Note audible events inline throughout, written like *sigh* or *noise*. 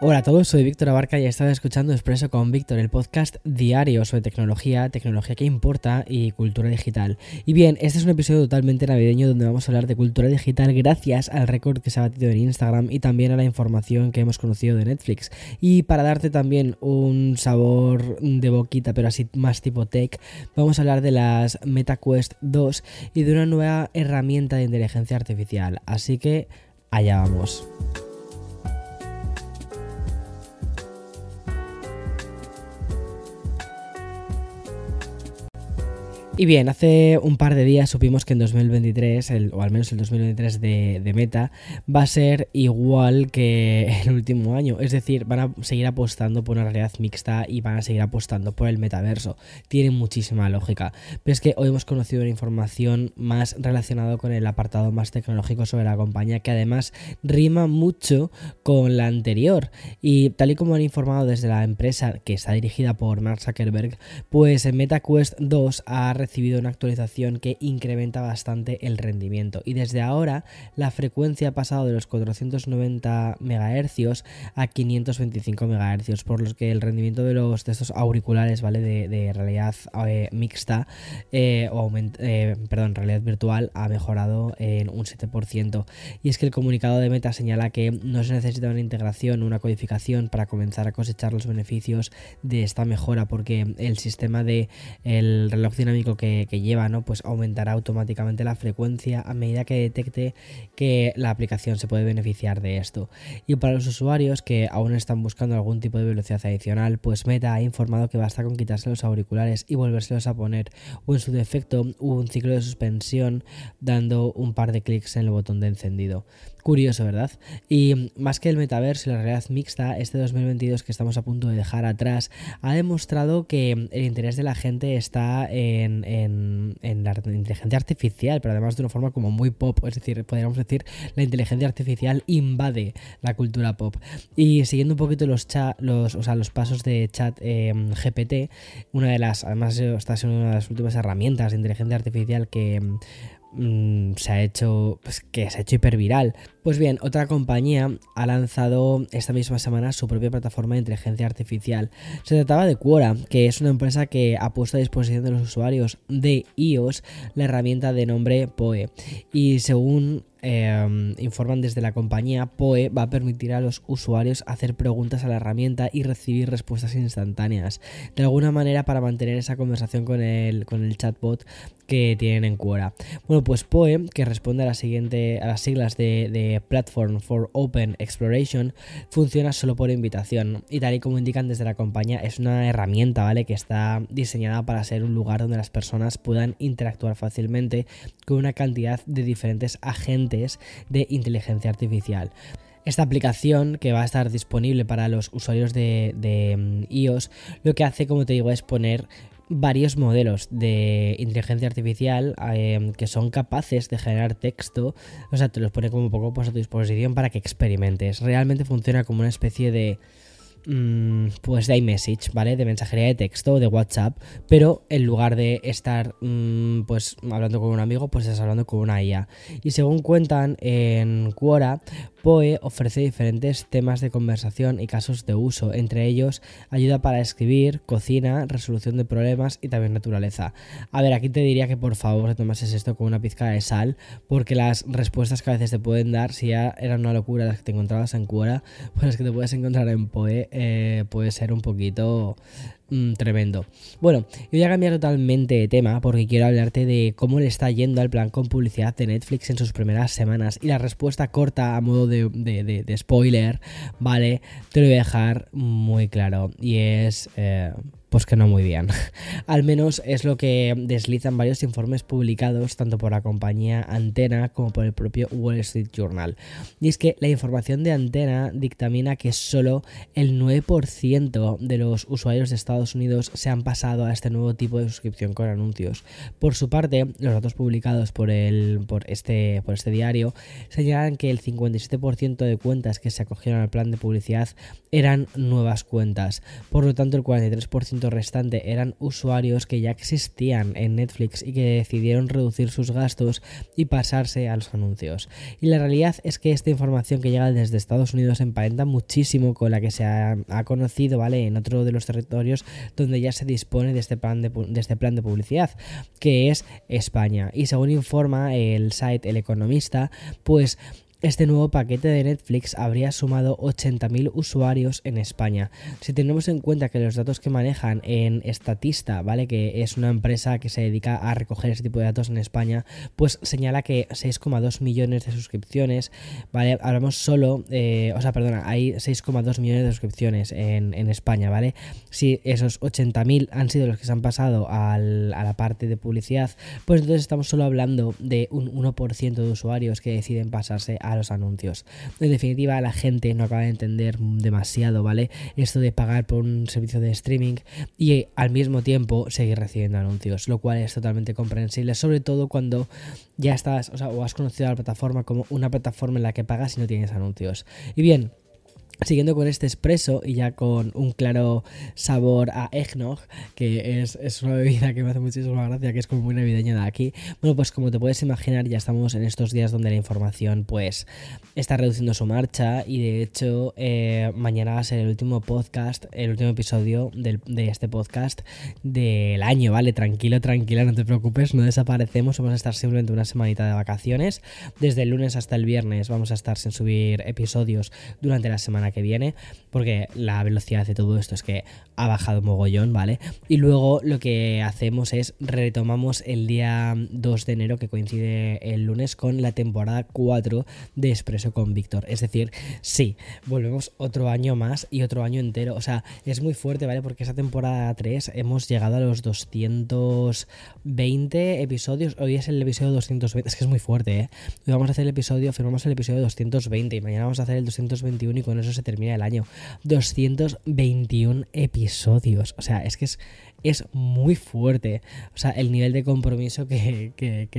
Hola a todos, soy Víctor Abarca y estás escuchando Expreso con Víctor, el podcast diario sobre tecnología, tecnología que importa y cultura digital. Y bien, este es un episodio totalmente navideño donde vamos a hablar de cultura digital gracias al récord que se ha batido en Instagram y también a la información que hemos conocido de Netflix. Y para darte también un sabor de boquita, pero así más tipo tech, vamos a hablar de las MetaQuest 2 y de una nueva herramienta de inteligencia artificial. Así que allá vamos. Y bien, hace un par de días supimos que en 2023, o al menos el 2023 de, Meta, va a ser igual que *laughs* el último año. Es decir, van a seguir apostando por una realidad mixta y van a seguir apostando por el metaverso. Tiene muchísima lógica. Pero es que hoy hemos conocido una información más relacionada con el apartado más tecnológico sobre la compañía, que además rima mucho con la anterior. Y tal y como han informado desde la empresa que está dirigida por Mark Zuckerberg, pues en MetaQuest 2 ha recibido una actualización que incrementa bastante el rendimiento. Y desde ahora la frecuencia ha pasado de los 490 MHz a 525 MHz por lo que el rendimiento de los de estos auriculares vale de, realidad eh, mixta eh, o eh, perdón realidad virtual ha mejorado en un 7% y es que el comunicado de Meta señala que no se necesita una integración una codificación para comenzar a cosechar los beneficios de esta mejora porque el sistema de el reloj dinámico que, lleva, ¿no? Pues aumentará automáticamente la frecuencia a medida que detecte que la aplicación se puede beneficiar de esto. Y para los usuarios que aún están buscando algún tipo de velocidad adicional, pues Meta ha informado que basta con quitarse los auriculares y volvérselos a poner, o en su defecto, un ciclo de suspensión dando un par de clics en el botón de encendido. Curioso, ¿verdad? Y más que el metaverso y la realidad mixta, este 2022 que estamos a punto de dejar atrás ha demostrado que el interés de la gente está en, la inteligencia artificial, pero además de una forma como muy pop, es decir, podríamos decir la inteligencia artificial invade la cultura pop. Y siguiendo un poquito los, los, o sea, los pasos de chat em, GPT, una de las, además esta es una de las últimas herramientas de inteligencia artificial que Mm, se ha hecho, pues, que se ha hecho hiperviral. Pues bien, otra compañía ha lanzado esta misma semana su propia plataforma de inteligencia artificial. Se trataba de Quora, que es una empresa que ha puesto a disposición de los usuarios de iOS la herramienta de nombre Poe. Y según Em, informan desde la compañía, POE va a permitir a los usuarios hacer preguntas a la herramienta y recibir respuestas instantáneas. De alguna manera para mantener esa conversación con el, con el chatbot que tienen en Quora. Bueno, pues POE, que responde a, la siguiente, a las siglas de, de Platform for Open Exploration, funciona solo por invitación. Y tal y como indican desde la compañía, es una herramienta, ¿vale? Que está diseñada para ser un lugar donde las personas puedan interactuar fácilmente con una cantidad de diferentes agentes de inteligencia artificial. Esta aplicación que va a estar disponible para los usuarios de, mm, iOS lo que hace, como te digo, es poner varios modelos de inteligencia artificial em, que son capaces de generar texto, o sea, te los pone como un poco pues, a tu disposición para que experimentes. Realmente funciona como una especie de Mm, pues de iMessage, ¿vale? De mensajería de texto o de WhatsApp, pero en lugar de estar mm, pues hablando con un amigo, pues estás hablando con una IA. Y según cuentan en Quora, POE ofrece diferentes temas de conversación y casos de uso, entre ellos ayuda para escribir, cocina, resolución de problemas y también naturaleza. A ver, aquí te diría que por favor tomases esto con una pizca de sal, porque las respuestas que a veces te pueden dar, si ya eran una locura las que te encontrabas en Quora, *laughs* pues las que te puedes encontrar en POE eh, puede ser un poquito Mm, tremendo. Bueno, yo voy a cambiar totalmente de tema porque quiero hablarte de cómo le está yendo al plan con publicidad de Netflix en sus primeras semanas. Y la respuesta corta a modo de, spoiler, ¿vale? Te lo voy a dejar muy claro. Y es... Eh, pues que no muy bien. *laughs* Al menos es lo que deslizan varios informes publicados tanto por la compañía Antena como por el propio Wall Street Journal. Y es que la información de Antena dictamina que solo el 9% de los usuarios de Estados Unidos se han pasado a este nuevo tipo de suscripción con anuncios. Por su parte, los datos publicados por, el, por, este, por este diario señalan que el 57% de cuentas que se acogieron al plan de publicidad eran nuevas cuentas. Por lo tanto, el 43% 1% restante eran usuarios que ya existían en Netflix y que decidieron reducir sus gastos y pasarse a los anuncios. Y la realidad es que esta información que llega desde Estados Unidos emparenta muchísimo con la que se ha, conocido, ¿vale? En otro de los territorios donde ya se dispone de este plan de este plan de publicidad, que es España. Y según informa el site El Economista, pues este nuevo paquete de Netflix habría sumado 80.000 usuarios en España. Si tenemos en cuenta que los datos que manejan en Statista, ¿vale? Que es una empresa que se dedica a recoger ese tipo de datos en España, pues señala que 6,2 millones de suscripciones, ¿vale? Hablamos solo, eh, o sea, perdona, hay 6,2 millones de suscripciones en, España, ¿vale? Si esos 80.000 han sido los que se han pasado a la parte de publicidad, pues entonces estamos solo hablando de un 1% de usuarios que deciden pasarse a a los anuncios. En definitiva, la gente no acaba de entender demasiado, ¿vale? Esto de pagar por un servicio de streaming y al mismo tiempo seguir recibiendo anuncios, lo cual es totalmente comprensible, sobre todo cuando ya estás, o sea, o has conocido a la plataforma como una plataforma en la que pagas y no tienes anuncios. Y bien, Siguiendo con este expreso y ya con un claro sabor a eggnog, que es, una bebida que me hace muchísima gracia, que es como muy navideña de aquí. Bueno, pues como te puedes imaginar, ya estamos en estos días donde la información pues está reduciendo su marcha y de hecho eh, mañana va a ser el último podcast, el último episodio de este podcast del año, ¿vale? Tranquilo, tranquila, no te preocupes, no desaparecemos, vamos a estar simplemente una semanita de vacaciones. Desde el lunes hasta el viernes vamos a estar sin subir episodios durante la semana que viene, porque la velocidad de todo esto es que ha bajado mogollón, ¿vale? Y luego lo que hacemos es retomamos el día 2 de enero, que coincide el lunes, con la temporada 4 de Expreso con Víctor. Es decir, sí, volvemos otro año más y otro año entero. O sea, es muy fuerte, ¿vale? Porque esa temporada 3 hemos llegado a los 220 episodios. Hoy es el episodio 220, es que es muy fuerte, ¿eh? Hoy vamos a hacer el episodio, firmamos el episodio 220 y mañana vamos a hacer el 221 y con eso se termina el año. 221 episodios. O sea, es que es es muy fuerte. O sea, el nivel de compromiso que,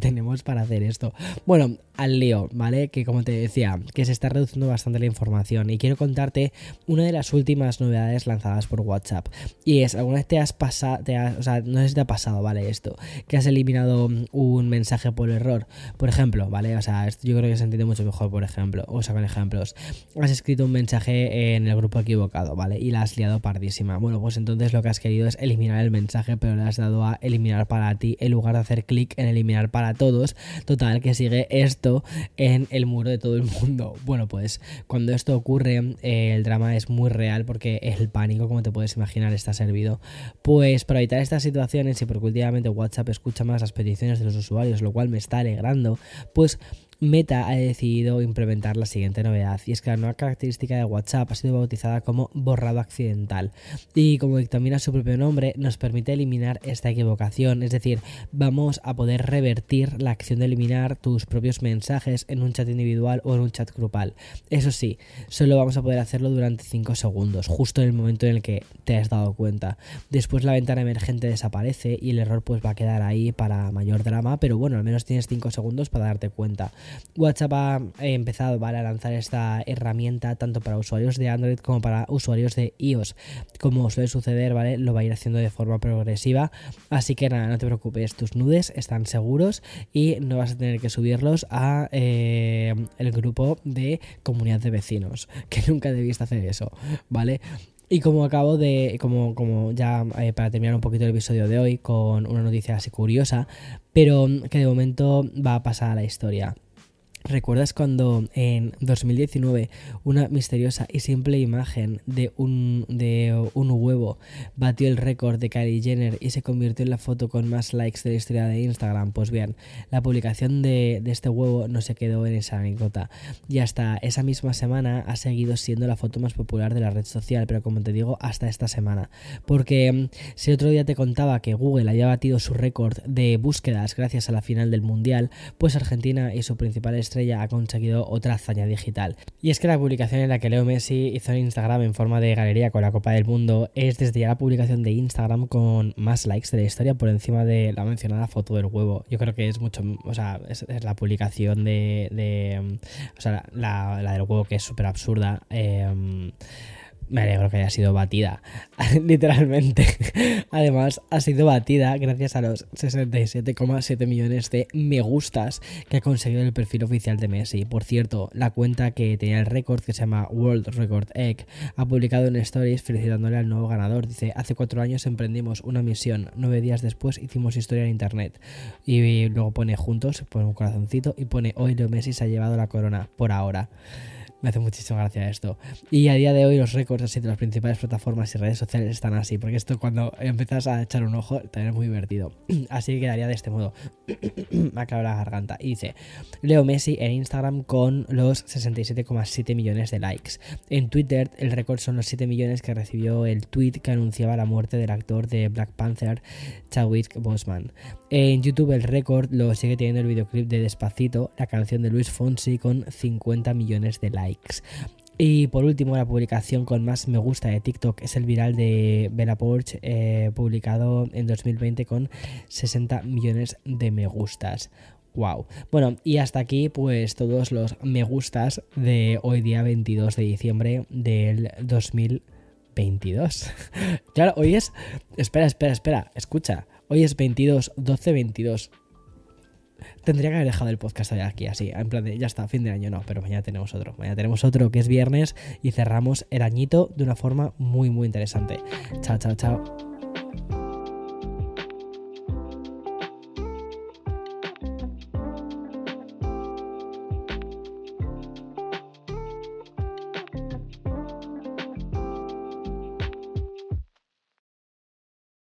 tenemos para hacer esto. Bueno, al lío, ¿vale? Que como te decía, que se está reduciendo bastante la información. Y quiero contarte una de las últimas novedades lanzadas por WhatsApp. Y es, ¿alguna vez te has pasado, o sea, no sé si te ha pasado, ¿vale? Esto, que has eliminado un mensaje por error. Por ejemplo, ¿vale? O sea, yo creo que se entiende mucho mejor, por ejemplo. O sea, con ejemplos. Has escrito un mensaje en el grupo equivocado, ¿vale? Y la has liado pardísima. Bueno, pues entonces lo que has querido es eliminar el mensaje, pero le has dado a eliminar para ti en lugar de hacer clic en eliminar para todos. Total, que sigue esto en el muro de todo el mundo. Bueno, pues cuando esto ocurre, eh, el drama es muy real porque el pánico, como te puedes imaginar, está servido. Pues para evitar estas situaciones y porque últimamente WhatsApp escucha más las peticiones de los usuarios, lo cual me está alegrando, pues Meta ha decidido implementar la siguiente novedad y es que la nueva característica de WhatsApp ha sido bautizada como borrado accidental y como dictamina su propio nombre nos permite eliminar esta equivocación, es decir, vamos a poder revertir la acción de eliminar tus propios mensajes en un chat individual o en un chat grupal. Eso sí, solo vamos a poder hacerlo durante 5 segundos, justo en el momento en el que te has dado cuenta. Después la ventana emergente desaparece y el error pues va a quedar ahí para mayor drama, pero bueno, al menos tienes 5 segundos para darte cuenta. WhatsApp ha empezado a lanzar esta herramienta tanto para usuarios de Android como para usuarios de iOS. Como suele suceder, ¿vale? Lo va a ir haciendo de forma progresiva. Así que nada, no te preocupes, tus nudes están seguros y no vas a tener que subirlos a eh, el grupo de comunidad de vecinos. *laughs* Que nunca debiste hacer eso, ¿vale? Y como acabo de, como, como ya eh, para terminar un poquito el episodio de hoy con una noticia así curiosa, pero que de momento va a pasar a la historia. ¿Recuerdas cuando en 2019 una misteriosa y simple imagen de un, de un huevo batió el récord de Kylie Jenner y se convirtió en la foto con más likes de la historia de Instagram? Pues bien, la publicación de, de este huevo no se quedó en esa anécdota y hasta esa misma semana ha seguido siendo la foto más popular de la red social, pero como te digo, hasta esta semana. Porque mm, si otro día te contaba que Google había batido su récord de búsquedas gracias a la final del Mundial, pues Argentina y su principal estrella ha conseguido otra hazaña digital. Y es que la publicación en la que Leo Messi hizo en Instagram en forma de galería con la Copa del Mundo es desde ya la publicación de Instagram con más likes de la historia por encima de la mencionada foto del huevo. Yo creo que es mucho, o sea, es, la publicación de, o sea, la, del huevo que es súper absurda. Eh, me alegro que haya sido batida, *laughs* literalmente. Además, ha sido batida gracias a los 67,7 millones de me gustas que ha conseguido el perfil oficial de Messi. Por cierto, la cuenta que tenía el récord, que se llama World Record Egg, ha publicado en Stories felicitándole al nuevo ganador. Dice, hace cuatro años emprendimos una misión, nueve días después hicimos historia en Internet. Y luego pone juntos, pone un corazoncito y pone, hoy Leo Messi se ha llevado la corona, por ahora. Me hace muchísima gracia esto. Y a día de hoy los récords así de las principales plataformas y redes sociales están así, porque esto cuando empiezas a echar un ojo también es muy divertido. *clears throat* Así que quedaría de este modo. *clears throat* Me acaba la garganta. Y dice, Leo Messi en Instagram con los 67,7 millones de likes. En Twitter el récord son los 7 millones que recibió el tweet que anunciaba la muerte del actor de Black Panther, Chadwick Boseman. En YouTube el récord lo sigue teniendo el videoclip de Despacito, la canción de Luis Fonsi con 50 millones de likes. Y por último, la publicación con más me gusta de TikTok es el viral de Bella Porsche, eh, publicado en 2020 con 60 millones de me gustas. Wow. Bueno, y hasta aquí pues todos los me gustas de hoy día 22 de diciembre del 2022. *laughs* claro, hoy es... Espera, espera, espera, escucha. Hoy es 22, 12, 22. Tendría que haber dejado el podcast aquí así, en plan de ya está, fin de año, no, pero mañana tenemos otro. Mañana tenemos otro que es viernes y cerramos el añito de una forma muy, muy interesante. Chao, chao, chao.